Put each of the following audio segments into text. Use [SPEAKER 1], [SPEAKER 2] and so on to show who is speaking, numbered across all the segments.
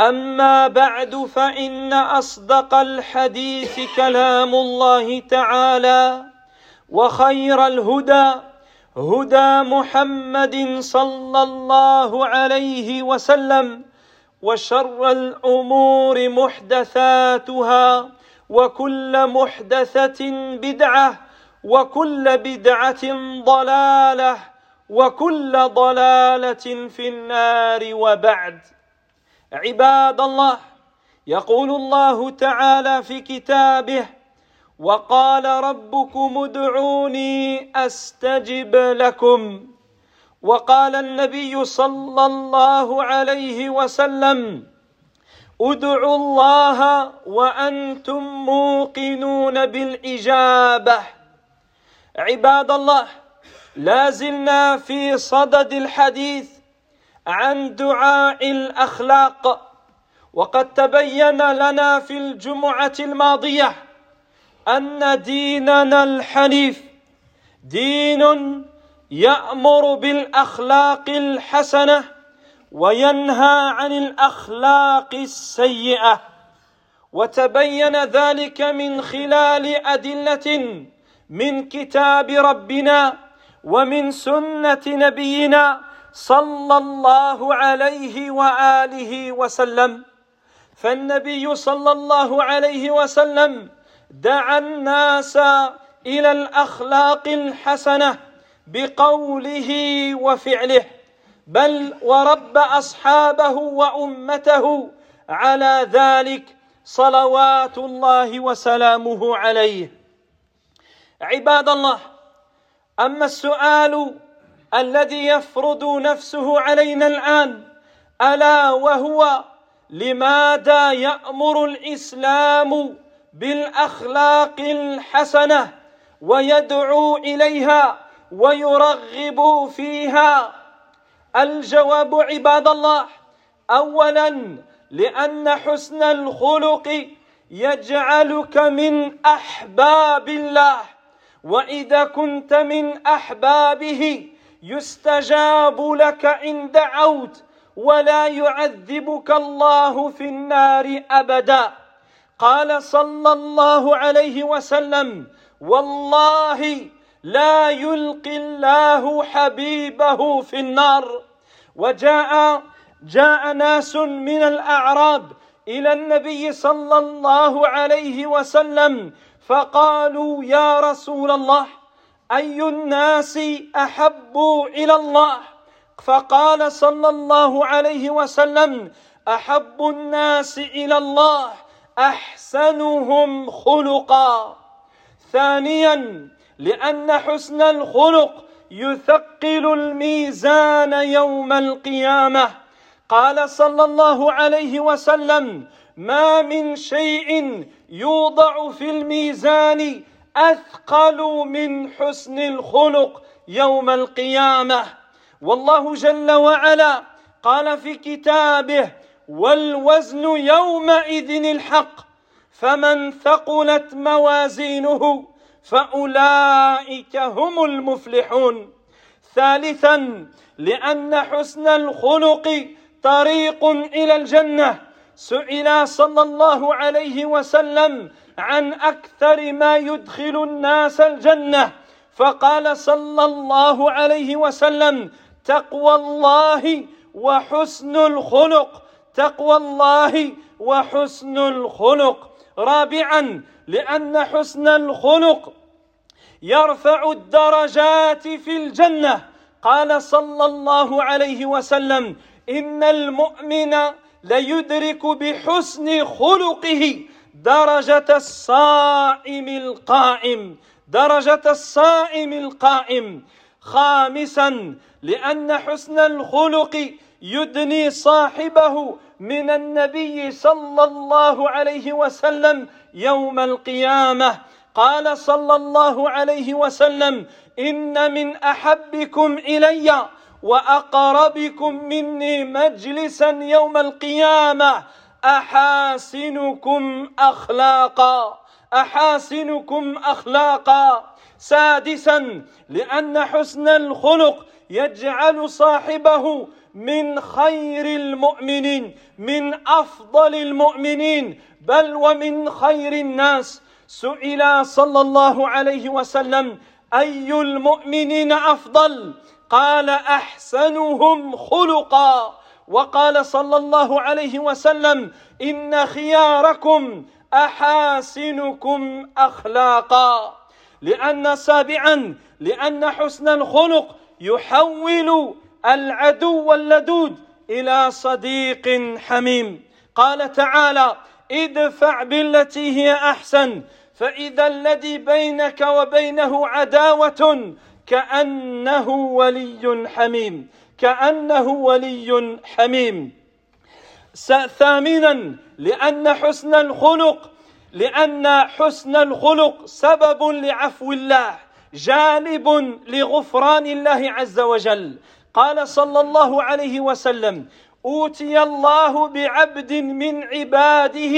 [SPEAKER 1] أما بعد فإن أصدق الحديث كلام الله تعالى وخير الهدى هدى محمد صلى الله عليه وسلم وشر الأمور محدثاتها وكل محدثة بدعة وكل بدعة ضلالة وكل ضلالة في النار وبعد. عباد الله يقول الله تعالى في كتابه وقال ربكم ادعوني أستجب لكم. وقال النبي صلى الله عليه وسلم ادعوا الله وأنتم موقنون بالإجابة. عباد الله لا زلنا في صدد الحديث عن دعاء الأخلاق. وقد تبين لنا في الجمعة الماضية أن ديننا الحنيف دين يأمر بالأخلاق الحسنة وينهى عن الأخلاق السيئة. وتبين ذلك من خلال أدلة من كتاب ربنا ومن سنة نبينا صلى الله عليه وآله وسلم. فالنبي صلى الله عليه وسلم دعا الناس إلى الأخلاق الحسنة بقوله وفعله. بل ورب أصحابه وأمته على ذلك صلوات الله وسلامه عليه. عباد الله أما السؤال الذي يفرض نفسه علينا الآن ألا وهو لماذا يأمر الإسلام بالأخلاق الحسنة ويدعو إليها ويرغب فيها؟ الجواب عباد الله اولا لأن حسن الخلق يجعلك من أحباب الله وإذا كنت من أحبابه يستجاب لك ان دعوت ولا يعذبك الله في النار أبدا. قال صلى الله عليه وسلم والله لا يلقي الله حبيبه في النار. وجاء جاء ناس من الأعراب إلى النبي صلى الله عليه وسلم فقالوا يا رسول الله أي الناس احب إلى الله؟ فقال صلى الله عليه وسلم أحب الناس إلى الله أحسنهم خلقا. ثانيا لأن حسن الخلق يثقل الميزان يوم القيامة. قال صلى الله عليه وسلم ما من شيء يوضع في الميزان أثقل من حسن الخلق يوم القيامة. والله جل وعلا قال في كتابه والوزن يومئذ الحق فمن ثقلت موازينه فأولئك هم المفلحون. ثالثا لأن حسن الخلق طريق إلى الجنة. سئل صلى الله عليه وسلم عن أكثر ما يدخل الناس الجنة. فقال صلى الله عليه وسلم تقوى الله وحسن الخلق. تقوى الله وحسن الخلق. رابعا لأن حسن الخلق يرفع الدرجات في الجنة. قال صلى الله عليه وسلم إن المؤمن ليدرك بحسن خلقه درجة الصائم القائم درجة الصائم القائم. خامسا لأن حسن الخلق يدني صاحبه من النبي صلى الله عليه وسلم يوم القيامة. قال صلى الله عليه وسلم إن من أحبكم إلي وأقربكم مني مجلسا يوم القيامة. أحاسنكم أخلاقا أحاسنكم أخلاقا. سادسا لأن حسن الخلق يجعل صاحبه من خير المؤمنين من أفضل المؤمنين. بل ومن خير الناس. سئل صلى الله عليه وسلم أي المؤمنين أفضل؟ قال أحسنهم خلقا. وقال صلى الله عليه وسلم ان خياركم أحاسنكم أخلاقا. لأن سابعا لأن حسن الخلق يحول العدو اللدود إلى صديق حميم. قال تعالى ادفع بالتي هي أحسن فإذا الذي بينك وبينه عداوة كأنه ولي حميم. كأنه ولي حميم. ثامنا لأن حسن الخلق لأن حسن الخلق سبب لعفو الله جالب لغفران الله عز وجل. قال صلى الله عليه وسلم أوتي الله بعبد من عباده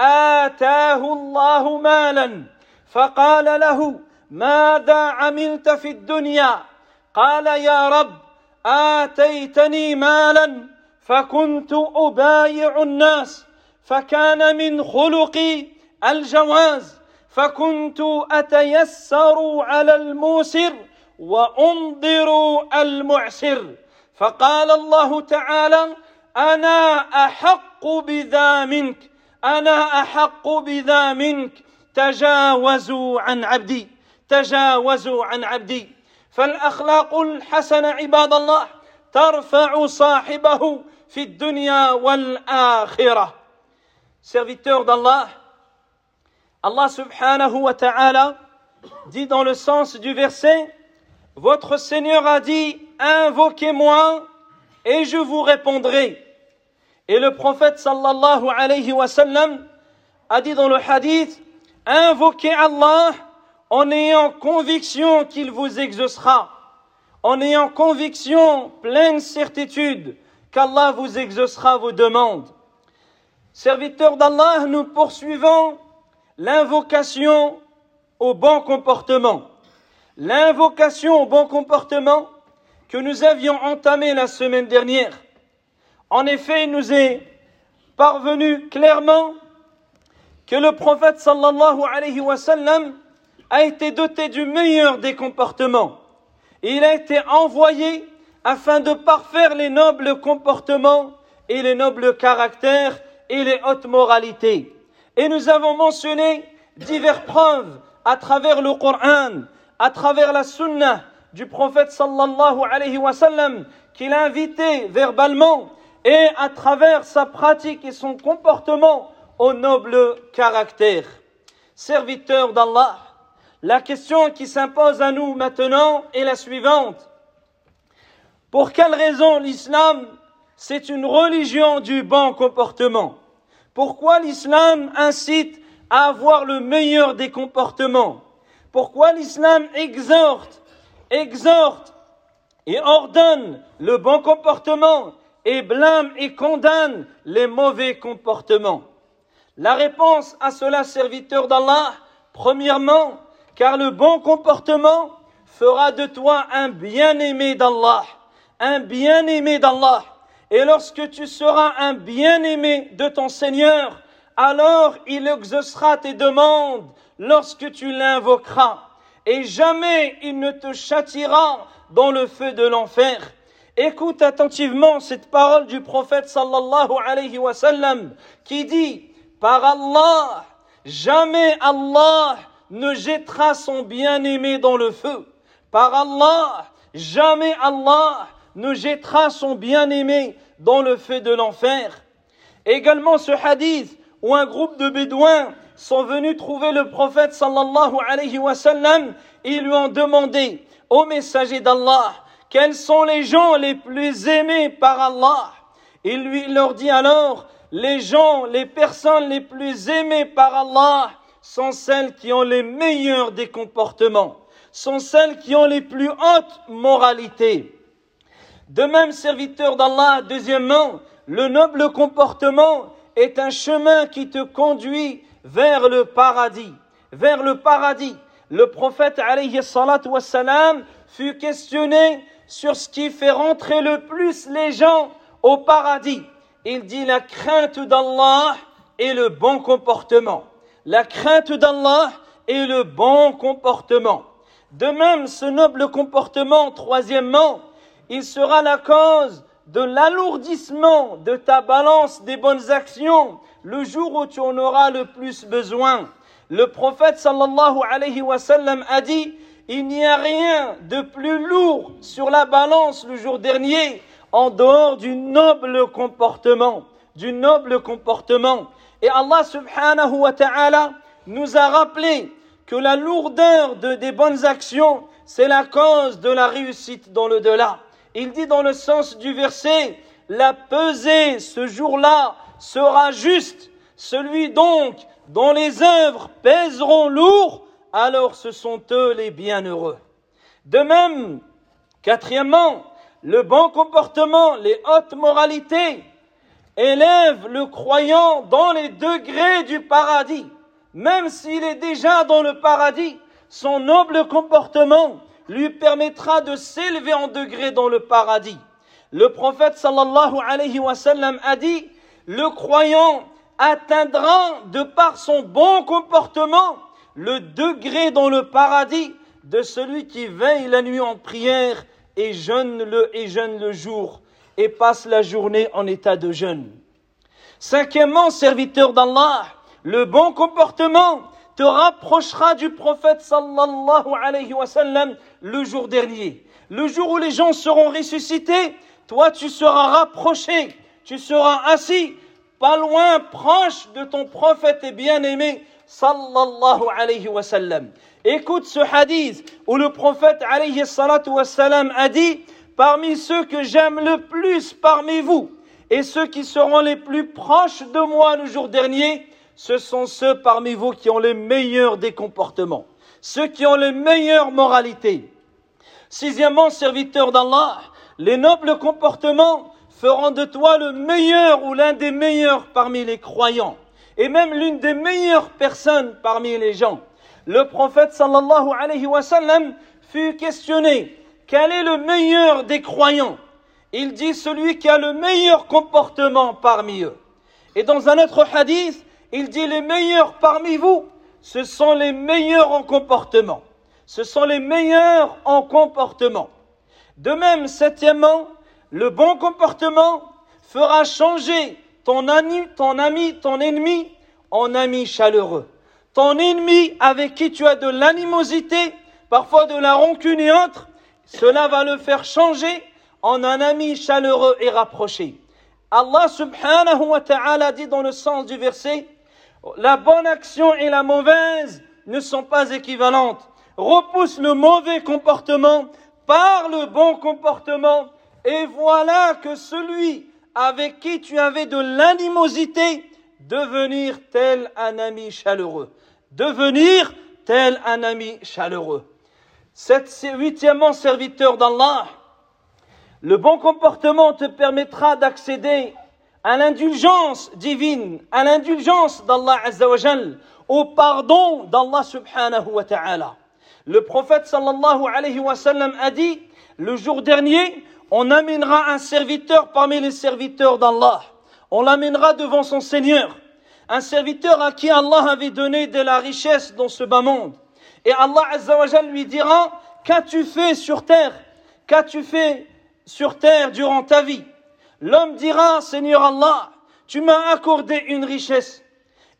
[SPEAKER 1] آتاه الله مالا فقال له ماذا عملت في الدنيا؟ قال يا رب آتيتني مالا فكنت أبايع الناس فكان من خلقي الجواز فكنت أتيسر على الموسر وانظر المعسر. فقال الله تعالى أنا أحق بذا منك أنا أحق بذا منك تجاوزوا عن عبدي تجاوزوا عن عبدي. فالاخلاق الحسنه عباد الله ترفع صاحبه في الدنيا والاخره serviteur d'Allah Allah subhanahu wa ta'ala dit dans le sens du verset Votre Seigneur a dit Invoquez-moi et je vous répondrai. Et le prophète sallallahu alayhi wa sallam a dit dans le hadith Invoquez Allah en ayant conviction qu'il vous exaucera, en ayant conviction, pleine certitude qu'Allah vous exaucera vos demandes. Serviteurs d'Allah, nous poursuivons l'invocation au bon comportement. L'invocation au bon comportement que nous avions entamé la semaine dernière. En effet, il nous est parvenu clairement que le prophète sallallahu alayhi wa sallam a été doté du meilleur des comportements. Il a été envoyé afin de parfaire les nobles comportements et les nobles caractères et les hautes moralités. Et nous avons mentionné diverses preuves à travers le Coran, à travers la Sunna du prophète sallallahu alayhi wa sallam, qu'il a invité verbalement et à travers sa pratique et son comportement au noble caractère. Serviteur d'Allah, la question qui s'impose à nous maintenant est la suivante. Pour quelle raison l'islam, c'est une religion du bon comportement? Pourquoi l'islam incite à avoir le meilleur des comportements? Pourquoi l'islam exhorte, exhorte et ordonne le bon comportement et blâme et condamne les mauvais comportements? La réponse à cela, serviteur d'Allah, premièrement, car le bon comportement fera de toi un bien-aimé d'Allah, un bien-aimé d'Allah. Et lorsque tu seras un bien-aimé de ton Seigneur, alors il exaucera tes demandes lorsque tu l'invoqueras. Et jamais il ne te châtiera dans le feu de l'enfer. Écoute attentivement cette parole du prophète sallallahu alayhi wa sallam qui dit Par Allah, jamais Allah ne jettera son bien-aimé dans le feu. Par Allah, jamais Allah ne jettera son bien-aimé dans le feu de l'enfer. Également ce hadith où un groupe de bédouins sont venus trouver le prophète sallallahu alayhi wa sallam et lui ont demandé, ô messager d'Allah, quels sont les gens les plus aimés par Allah? Il lui leur dit alors, les gens, les personnes les plus aimées par Allah sont celles qui ont les meilleurs des comportements, sont celles qui ont les plus hautes moralités. De même, serviteur d'Allah, deuxièmement, le noble comportement est un chemin qui te conduit vers le paradis, vers le paradis. Le prophète alayhi wassalam, fut questionné sur ce qui fait rentrer le plus les gens au paradis. Il dit la crainte d'Allah et le bon comportement. La crainte d'Allah et le bon comportement. De même, ce noble comportement, troisièmement, il sera la cause de l'alourdissement de ta balance des bonnes actions le jour où tu en auras le plus besoin. Le prophète sallallahu alayhi wa sallam a dit, il n'y a rien de plus lourd sur la balance le jour dernier en dehors du noble comportement, du noble comportement. Et Allah subhanahu wa ta'ala nous a rappelé que la lourdeur de, des bonnes actions, c'est la cause de la réussite dans le delà. Il dit dans le sens du verset, la pesée ce jour-là sera juste. Celui donc dont les œuvres pèseront lourd, alors ce sont eux les bienheureux. De même, quatrièmement, le bon comportement, les hautes moralités, élèvent le croyant dans les degrés du paradis. Même s'il est déjà dans le paradis, son noble comportement lui permettra de s'élever en degré dans le paradis. Le prophète sallallahu a dit, le croyant atteindra de par son bon comportement le degré dans le paradis de celui qui veille la nuit en prière et jeûne le et jeûne le jour et passe la journée en état de jeûne. Cinquièmement, serviteur d'Allah, le bon comportement te rapprochera du prophète sallallahu alayhi wa sallam le jour dernier. Le jour où les gens seront ressuscités, toi tu seras rapproché, tu seras assis, pas loin, proche de ton prophète et bien-aimé sallallahu alayhi wa sallam. Écoute ce hadith où le prophète alayhi wa sallam a dit Parmi ceux que j'aime le plus parmi vous et ceux qui seront les plus proches de moi le jour dernier, ce sont ceux parmi vous qui ont les meilleurs des comportements, ceux qui ont les meilleures moralités. Sixièmement, serviteur d'Allah, les nobles comportements feront de toi le meilleur ou l'un des meilleurs parmi les croyants, et même l'une des meilleures personnes parmi les gens. Le prophète sallallahu alayhi wa sallam fut questionné, quel est le meilleur des croyants? Il dit celui qui a le meilleur comportement parmi eux. Et dans un autre hadith, il dit les meilleurs parmi vous, ce sont les meilleurs en comportement. Ce sont les meilleurs en comportement. De même, septièmement, le bon comportement fera changer ton ami, ton ami, ton ennemi en ami chaleureux. Ton ennemi avec qui tu as de l'animosité, parfois de la rancune et autres, cela va le faire changer en un ami chaleureux et rapproché. Allah subhanahu wa ta'ala dit dans le sens du verset, la bonne action et la mauvaise ne sont pas équivalentes. Repousse le mauvais comportement par le bon comportement et voilà que celui avec qui tu avais de l'animosité devenir tel un ami chaleureux. Devenir tel un ami chaleureux. Huitièmement serviteur d'Allah, le bon comportement te permettra d'accéder à l'indulgence divine, à l'indulgence d'Allah Azzawajal, au pardon d'Allah subhanahu wa ta'ala. Le prophète sallallahu alayhi wa sallam a dit, le jour dernier, on amènera un serviteur parmi les serviteurs d'Allah. On l'amènera devant son Seigneur. Un serviteur à qui Allah avait donné de la richesse dans ce bas monde. Et Allah Azzawajal lui dira, qu'as-tu fait sur terre? Qu'as-tu fait sur terre durant ta vie, l'homme dira, Seigneur Allah, tu m'as accordé une richesse.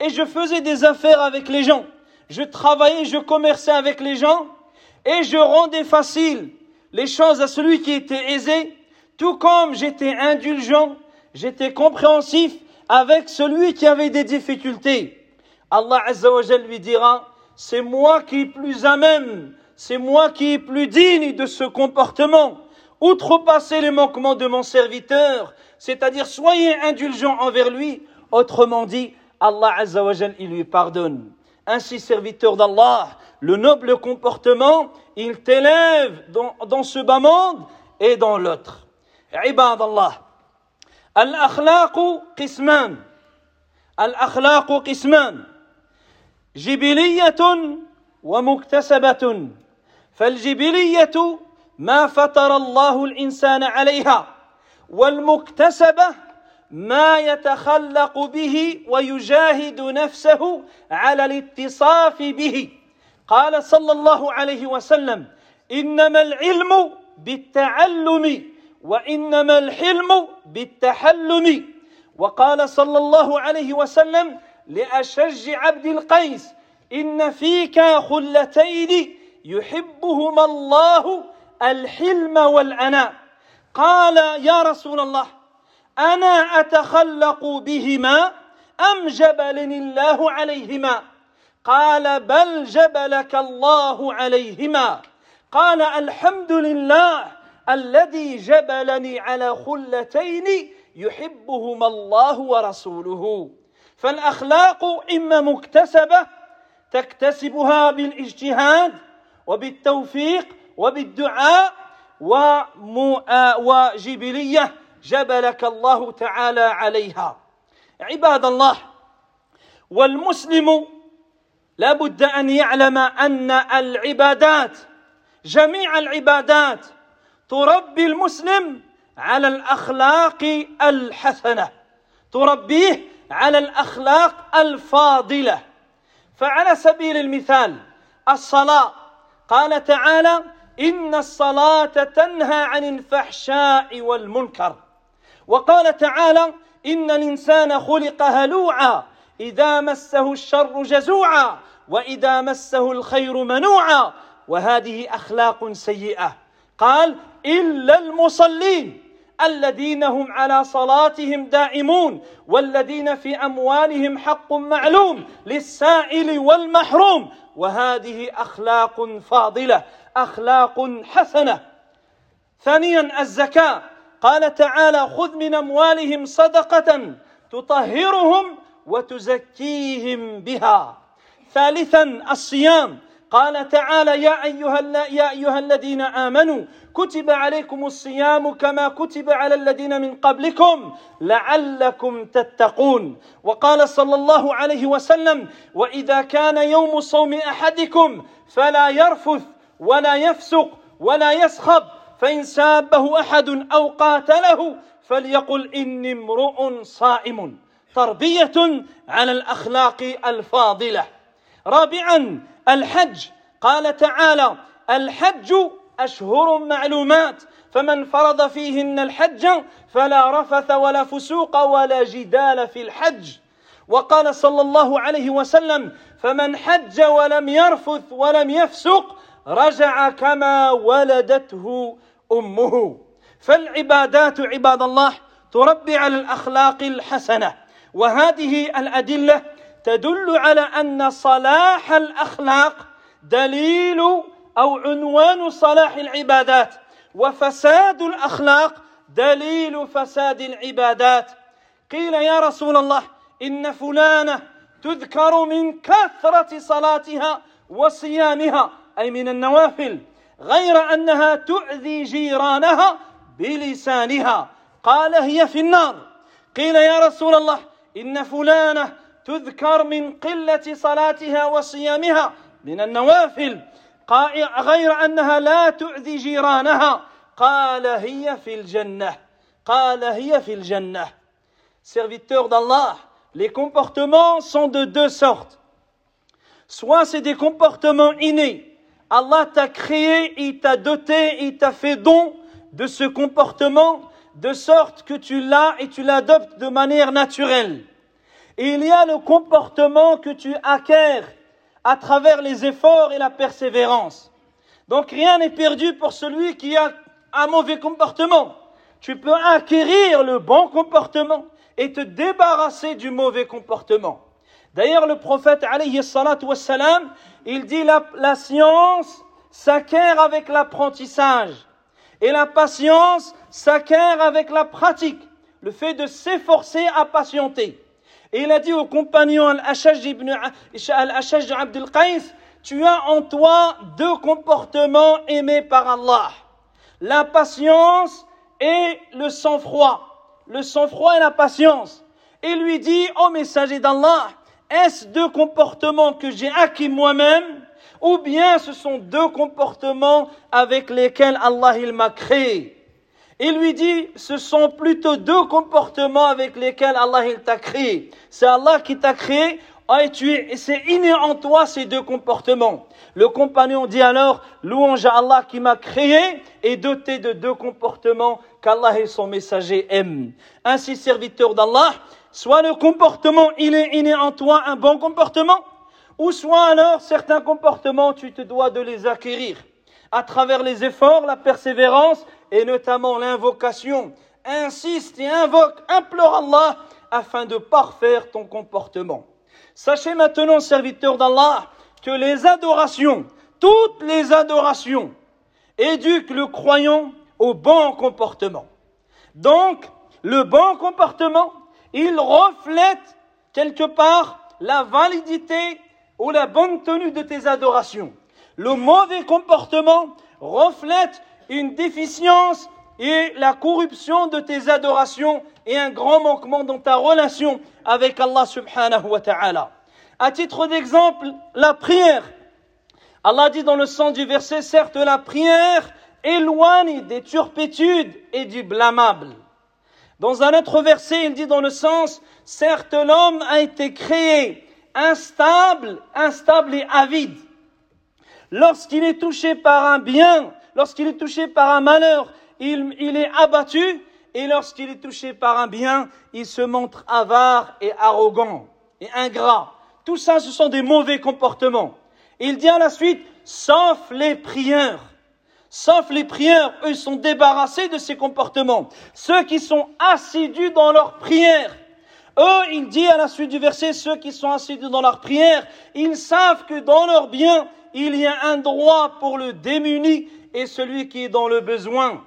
[SPEAKER 1] Et je faisais des affaires avec les gens, je travaillais, je commerçais avec les gens. Et je rendais facile les choses à celui qui était aisé, tout comme j'étais indulgent, j'étais compréhensif avec celui qui avait des difficultés. Allah Azzawajal lui dira, c'est moi qui est plus à même, c'est moi qui est plus digne de ce comportement. Outrepassez les manquements de mon serviteur, c'est-à-dire soyez indulgents envers lui. Autrement dit, Allah Azzawajal, il lui pardonne. Ainsi, serviteur d'Allah, le noble comportement, il t'élève dans, dans, ce bas monde et dans l'autre. Ibad Allah. Al-akhlaqu qisman. Al-akhlaqu qisman. جبلية ومكتسبة فالجبلية ما فطر الله الإنسان عليها والمكتسبة ما يتخلق به ويجاهد نفسه على الاتصاف به. قال صلى الله عليه وسلم إنما العلم بالتعلم وإنما الحلم بالتحلم. وقال صلى الله عليه وسلم لأشج عبد القيس إن فيك خلتين يحبهما الله الحلم والعناء قال يا رسول الله أنا أتخلق بهما أم جبلني الله عليهما؟ قال بل جبلك الله عليهما. قال الحمد لله الذي جبلني على خلتين يحبهما الله ورسوله. فالأخلاق إما مكتسبة تكتسبها بالاجتهاد وبالتوفيق وبالدعاء وجبلية جبلك الله تعالى عليها. عباد الله والمسلم لا بد أن يعلم أن العبادات جميع العبادات تربي المسلم على الأخلاق الحسنة تربيه على الأخلاق الفاضلة. فعلى سبيل المثال الصلاة. قال تعالى إن الصلاة تنهى عن الفحشاء والمنكر. وقال تعالى إن الإنسان خلق هلوعا إذا مسه الشر جزوعا وإذا مسه الخير منوعا. وهذه أخلاق سيئة. قال إلا المصلين. الذين هم على صلاتهم دائمون والذين في أموالهم حق معلوم للسائل والمحروم. وهذه أخلاق فاضلة أخلاق حسنة. ثانيا الزكاة. قال تعالى خذ من أموالهم صدقة تطهرهم وتزكيهم بها. ثالثا الصيام. قال تعالى يا أيها يا أيها الذين آمنوا كتب عليكم الصيام كما كتب على الذين من قبلكم لعلكم تتقون. وقال صلى الله عليه وسلم وإذا كان يوم صوم أحدكم فلا يرفث ولا يفسق ولا يسخب فإن سابه أحد أو قاتله فليقل إني امرؤ صائم. تربية على الأخلاق الفاضلة. رابعا الحج. قال تعالى الحج أشهر معلومات فمن فرض فيهن الحج فلا رفث ولا فسوق ولا جدال في الحج. وقال صلى الله عليه وسلم فمن حج ولم يرفث ولم يفسق رجع كما ولدته أمه. فالعبادات عباد الله تربي على الأخلاق الحسنة وهذه الأدلة تدل على أن صلاح الأخلاق دليل أو عنوان صلاح العبادات وفساد الأخلاق دليل فساد العبادات. قيل يا رسول الله إن فلانة تذكر من كثرة صلاتها وصيامها أي من النوافل غير أنها تؤذي جيرانها بلسانها. قال هي في النار. قيل يا رسول الله إن فلانة تذكر من قله صلاتها وصيامها من النوافل غير انها لا تؤذي جيرانها قال هي في الجنه قال هي في الجنه serviteurs d'Allah les comportements sont de deux sortes soit c'est des comportements innés Allah t'a créé il t'a doté il t'a fait don de ce comportement de sorte que tu l'as et tu l'adoptes de manière naturelle. Il y a le comportement que tu acquiers à travers les efforts et la persévérance. Donc rien n'est perdu pour celui qui a un mauvais comportement. Tu peux acquérir le bon comportement et te débarrasser du mauvais comportement. D'ailleurs, le prophète, il dit la, la science s'acquiert avec l'apprentissage et la patience s'acquiert avec la pratique, le fait de s'efforcer à patienter. Et il a dit au compagnon Al-Ashaj ibn Al-Ashaj Abdul Qais, tu as en toi deux comportements aimés par Allah. La patience et le sang-froid. Le sang-froid et la patience. Et lui dit, ô messager d'Allah, est-ce deux comportements que j'ai acquis moi-même ou bien ce sont deux comportements avec lesquels Allah il m'a créé? Il lui dit, ce sont plutôt deux comportements avec lesquels Allah il t'a créé. C'est Allah qui t'a créé et tu es, c'est inné en toi ces deux comportements. Le compagnon dit alors, louange à Allah qui m'a créé et doté de deux comportements qu'Allah et son messager aiment. Ainsi, serviteur d'Allah, soit le comportement, il est inné en toi, un bon comportement, ou soit alors certains comportements, tu te dois de les acquérir à travers les efforts, la persévérance et notamment l'invocation. Insiste et invoque, implore Allah afin de parfaire ton comportement. Sachez maintenant, serviteur d'Allah, que les adorations, toutes les adorations, éduquent le croyant au bon comportement. Donc, le bon comportement, il reflète quelque part la validité ou la bonne tenue de tes adorations. Le mauvais comportement reflète une déficience et la corruption de tes adorations et un grand manquement dans ta relation avec Allah subhanahu wa ta'ala. À titre d'exemple, la prière. Allah dit dans le sens du verset, certes la prière éloigne des turpitudes et du blâmable. Dans un autre verset, il dit dans le sens, certes l'homme a été créé instable, instable et avide. Lorsqu'il est touché par un bien, lorsqu'il est touché par un malheur, il, est abattu, et lorsqu'il est touché par un bien, il se montre avare et arrogant et ingrat. Tout ça, ce sont des mauvais comportements. Il dit à la suite, sauf les prieurs. Sauf les prieurs, eux sont débarrassés de ces comportements. Ceux qui sont assidus dans leur prière. Eux, il dit à la suite du verset, ceux qui sont assidus dans leur prière, ils savent que dans leur bien, il y a un droit pour le démuni et celui qui est dans le besoin.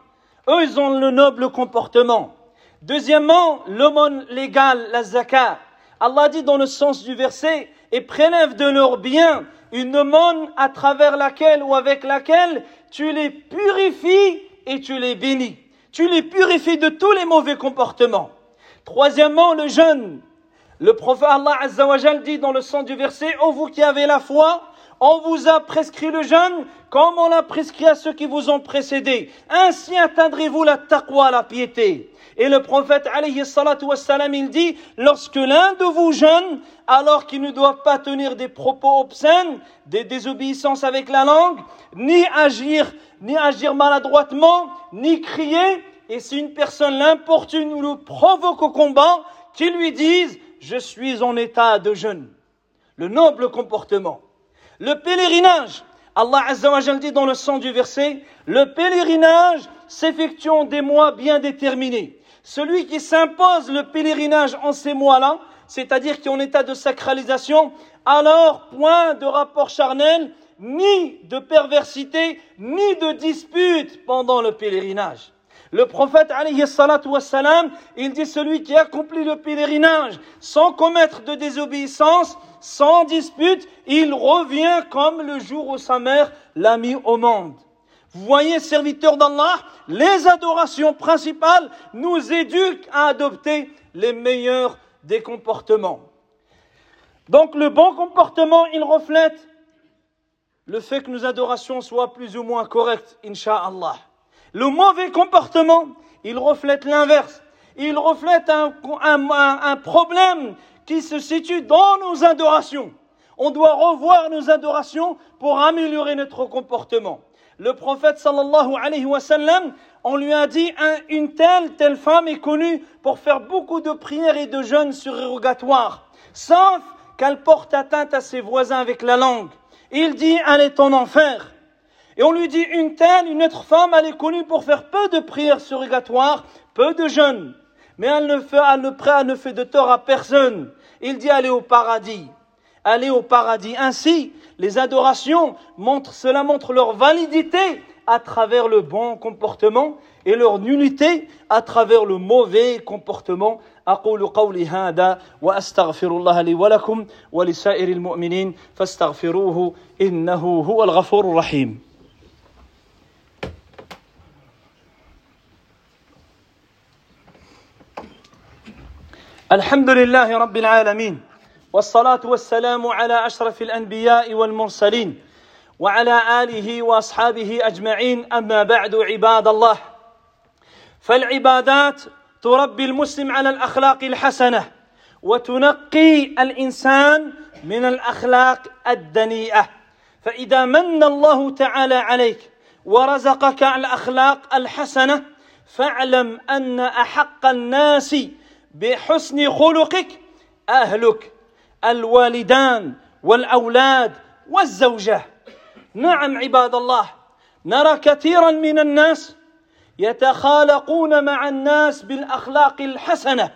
[SPEAKER 1] Eux, ils ont le noble comportement. Deuxièmement, l'aumône légale, la zakat. Allah dit dans le sens du verset, et prélève de leurs biens une aumône à travers laquelle ou avec laquelle tu les purifies et tu les bénis. Tu les purifies de tous les mauvais comportements. Troisièmement, le jeûne. Le prophète Allah Azzawajal dit dans le sens du verset, ô vous qui avez la foi, on vous a prescrit le jeûne comme on l'a prescrit à ceux qui vous ont précédés. Ainsi atteindrez-vous la taqwa, la piété. Et le prophète, salatu il dit, lorsque l'un de vous jeûne, alors qu'il ne doit pas tenir des propos obscènes, des désobéissances avec la langue, ni agir, ni agir maladroitement, ni crier, et si une personne l'importune ou le provoque au combat, qu'il lui dise, je suis en état de jeûne. Le noble comportement. Le pèlerinage, Allah Azzawajal dit dans le sens du verset, le pèlerinage s'effectue en des mois bien déterminés. Celui qui s'impose le pèlerinage en ces mois-là, c'est-à-dire qui est en état de sacralisation, alors point de rapport charnel, ni de perversité, ni de dispute pendant le pèlerinage. Le prophète, alayhi salatu wassalam, il dit celui qui accomplit le pèlerinage sans commettre de désobéissance, sans dispute, il revient comme le jour où sa mère l'a mis au monde. Vous voyez, serviteurs d'Allah, les adorations principales nous éduquent à adopter les meilleurs des comportements. Donc le bon comportement, il reflète le fait que nos adorations soient plus ou moins correctes, inshallah. Le mauvais comportement, il reflète l'inverse. Il reflète un, problème qui se situe dans nos adorations. On doit revoir nos adorations pour améliorer notre comportement. Le prophète sallallahu alayhi wa sallam, on lui a dit une telle, telle femme est connue pour faire beaucoup de prières et de jeûnes surérogatoires, sauf qu'elle porte atteinte à ses voisins avec la langue. Il dit, elle est en enfer. Et on lui dit, une telle, une autre femme, elle est connue pour faire peu de prières surrogatoires, peu de jeûnes. Mais elle ne fait, elle ne, elle ne fait de tort à personne. Il dit, elle est au paradis. Elle est au paradis. Ainsi, les adorations montrent, cela montre leur validité à travers le bon comportement et leur nullité à travers le mauvais comportement. أقول قولي هذا وأستغفر الله لي ولكم ولسائر المؤمنين فاستغفروه إنه هو الغفور الرحيم الحمد لله رب العالمين والصلاة والسلام على أشرف الأنبياء والمرسلين وعلى آله وأصحابه أجمعين أما بعد عباد الله. فالعبادات تربي المسلم على الأخلاق الحسنة وتنقي الإنسان من الأخلاق الدنيئة. فإذا من الله تعالى عليك ورزقك الأخلاق الحسنة فاعلم أن أحق الناس بحسن خلقك أهلك الوالدان والأولاد والزوجة. نعم عباد الله نرى كثيرا من الناس يتخالقون مع الناس بالأخلاق الحسنة.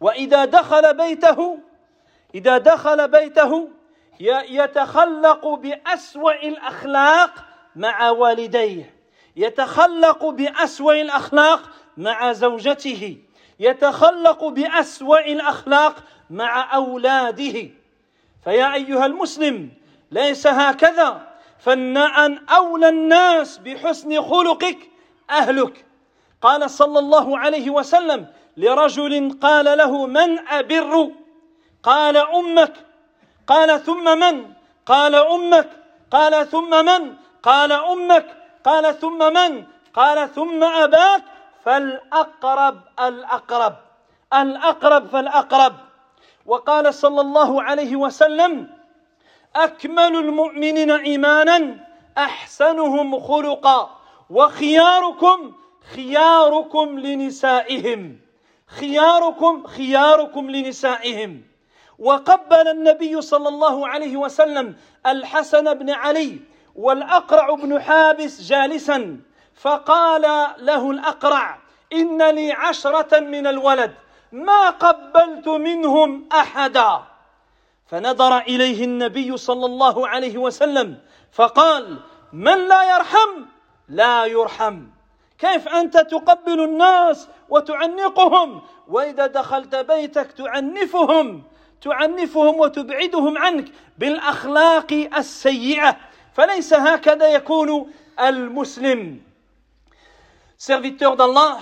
[SPEAKER 1] وإذا دخل بيته إذا دخل بيته يتخلق بأسوأ الأخلاق مع والديه. يتخلق بأسوأ الأخلاق مع زوجته. يتخلق بأسوأ الأخلاق مع أولاده. فيا أيها المسلم ليس هكذا. فان أولى الناس بحسن خلقك أهلك. قال صلى الله عليه وسلم لرجل قال له من أبر؟ قال أمك. قال ثم من؟ قال أمك. قال ثم من؟ قال أمك. قال ثم من؟ قال ثم أباك. فالأقرب الأقرب الأقرب فالأقرب. وقال صلى الله عليه وسلم أكمل المؤمنين ايمانا أحسنهم خلقا وخياركم خياركم لنسائهم خياركم خياركم لنسائهم. وقبل النبي صلى الله عليه وسلم الحسن بن علي والأقرع بن حابس جالسا فقال له الأقرع ان لي عشرة من الولد ما قبلت منهم أحدا. فنظر إليه النبي صلى الله عليه وسلم فقال من لا يرحم؟ لا يرحم. كيف أنت تقبل الناس وتعنقهم؟ وإذا دخلت بيتك تعنفهم تعنفهم وتبعدهم عنك بالأخلاق السيئة. فليس هكذا يكون المسلم. Serviteurs d'Allah,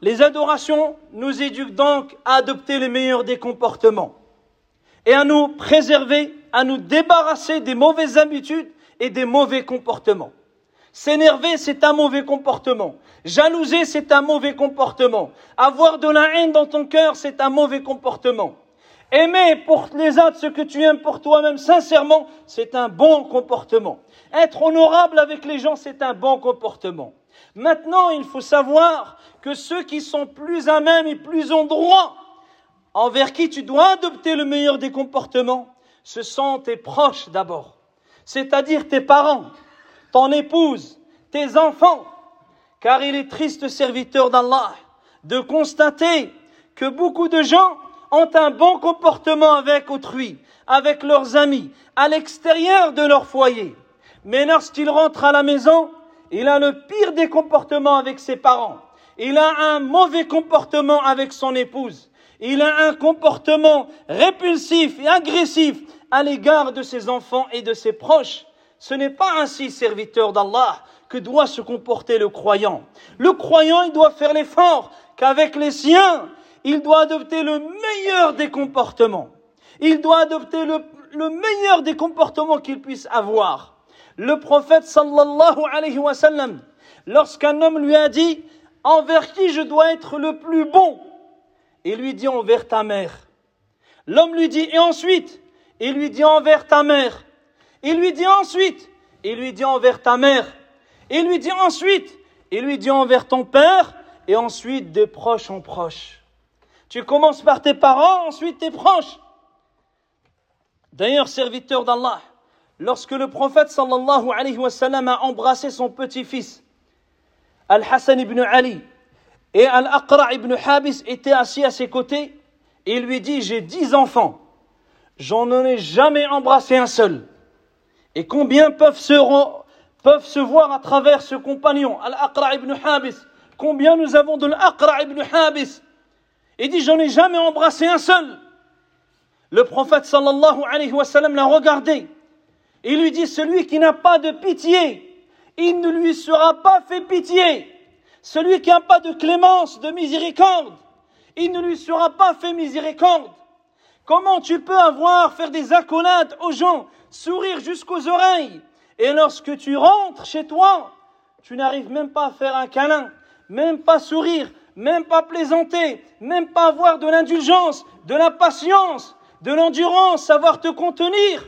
[SPEAKER 1] les adorations nous éduquent donc à adopter les meilleurs des comportements et à nous préserver, à nous débarrasser des mauvaises habitudes et des mauvais comportements. S'énerver, c'est un mauvais comportement. Jalouser, c'est un mauvais comportement. Avoir de la haine dans ton cœur, c'est un mauvais comportement. Aimer pour les autres ce que tu aimes pour toi-même, sincèrement, c'est un bon comportement. Être honorable avec les gens, c'est un bon comportement. Maintenant, il faut savoir que ceux qui sont plus à même et plus en droit, envers qui tu dois adopter le meilleur des comportements, ce sont tes proches d'abord, c'est-à-dire tes parents, ton épouse, tes enfants, car il est triste serviteur d'Allah de constater que beaucoup de gens ont un bon comportement avec autrui, avec leurs amis, à l'extérieur de leur foyer. Mais lorsqu'il rentre à la maison, il a le pire des comportements avec ses parents. Il a un mauvais comportement avec son épouse. Il a un comportement répulsif et agressif à l'égard de ses enfants et de ses proches. Ce n'est pas ainsi, serviteur d'Allah, que doit se comporter le croyant. Le croyant, il doit faire l'effort qu'avec les siens, il doit adopter le meilleur des comportements. Il doit adopter le, meilleur des comportements qu'il puisse avoir. Le prophète sallallahu alayhi wa sallam, lorsqu'un homme lui a dit, envers qui je dois être le plus bon, il lui dit envers ta mère. L'homme lui dit, et ensuite, il lui dit envers ta mère. Il lui dit ensuite, il lui dit envers ta mère. Il lui dit ensuite, il lui dit envers ton père et ensuite de proche en proche. Tu commences par tes parents, ensuite tes proches. D'ailleurs, serviteur d'Allah, lorsque le prophète sallallahu alayhi wa sallam a embrassé son petit-fils, Al-Hassan ibn Ali, et Al-Aqra ibn Habis étaient assis à ses côtés, il lui dit, j'ai dix enfants, j'en ai jamais embrassé un seul. Et combien peuvent se, voir à travers ce compagnon, Al-Aqra ibn Habis? Combien nous avons de l'Aqra ibn Habis? Il dit, j'en ai jamais embrassé un seul. Le prophète sallallahu alayhi wa sallam l'a regardé. Il lui dit, celui qui n'a pas de pitié, il ne lui sera pas fait pitié. Celui qui n'a pas de clémence, de miséricorde, il ne lui sera pas fait miséricorde. Comment tu peux avoir, faire des accolades aux gens, sourire jusqu'aux oreilles, et lorsque tu rentres chez toi, tu n'arrives même pas à faire un câlin, même pas sourire, même pas plaisanter, même pas avoir de l'indulgence, de la patience, de l'endurance, savoir te contenir.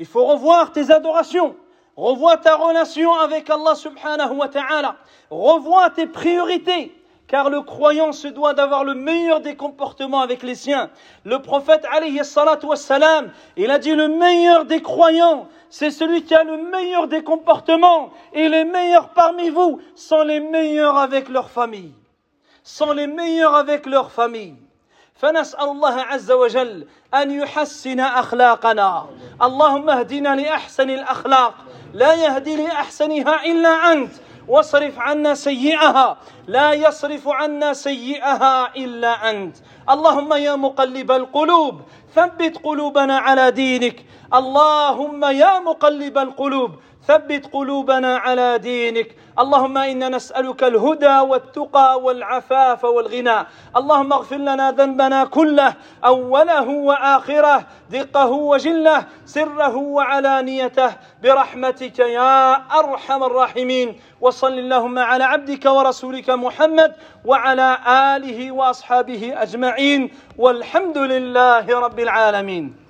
[SPEAKER 1] Il faut revoir tes adorations, revois ta relation avec Allah subhanahu wa ta'ala, revois tes priorités, car le croyant se doit d'avoir le meilleur des comportements avec les siens. Le prophète alayhi salatu wassalam, il a dit le meilleur des croyants, c'est celui qui a le meilleur des comportements, et les meilleurs parmi vous sont les meilleurs avec leur famille. Sont les meilleurs avec leur famille. فنسأل الله عز وجل أن يحسن أخلاقنا. اللهم اهدنا لأحسن الأخلاق. لا يهدي لأحسنها إلا أنت. واصرف عنا سيئها. لا يصرف عنا سيئها إلا أنت. اللهم يا مقلب القلوب ثبت قلوبنا على دينك. اللهم يا مقلب القلوب ثبت قلوبنا على دينك. اللهم إنا نسألك الهدى والتقى والعفاف والغنى. اللهم اغفر لنا ذنبنا كله أوله وآخره دقه وجله سره وعلانيته. برحمتك يا أرحم الراحمين. وصل اللهم على عبدك ورسولك محمد وعلى آله وأصحابه أجمعين. والحمد لله رب العالمين.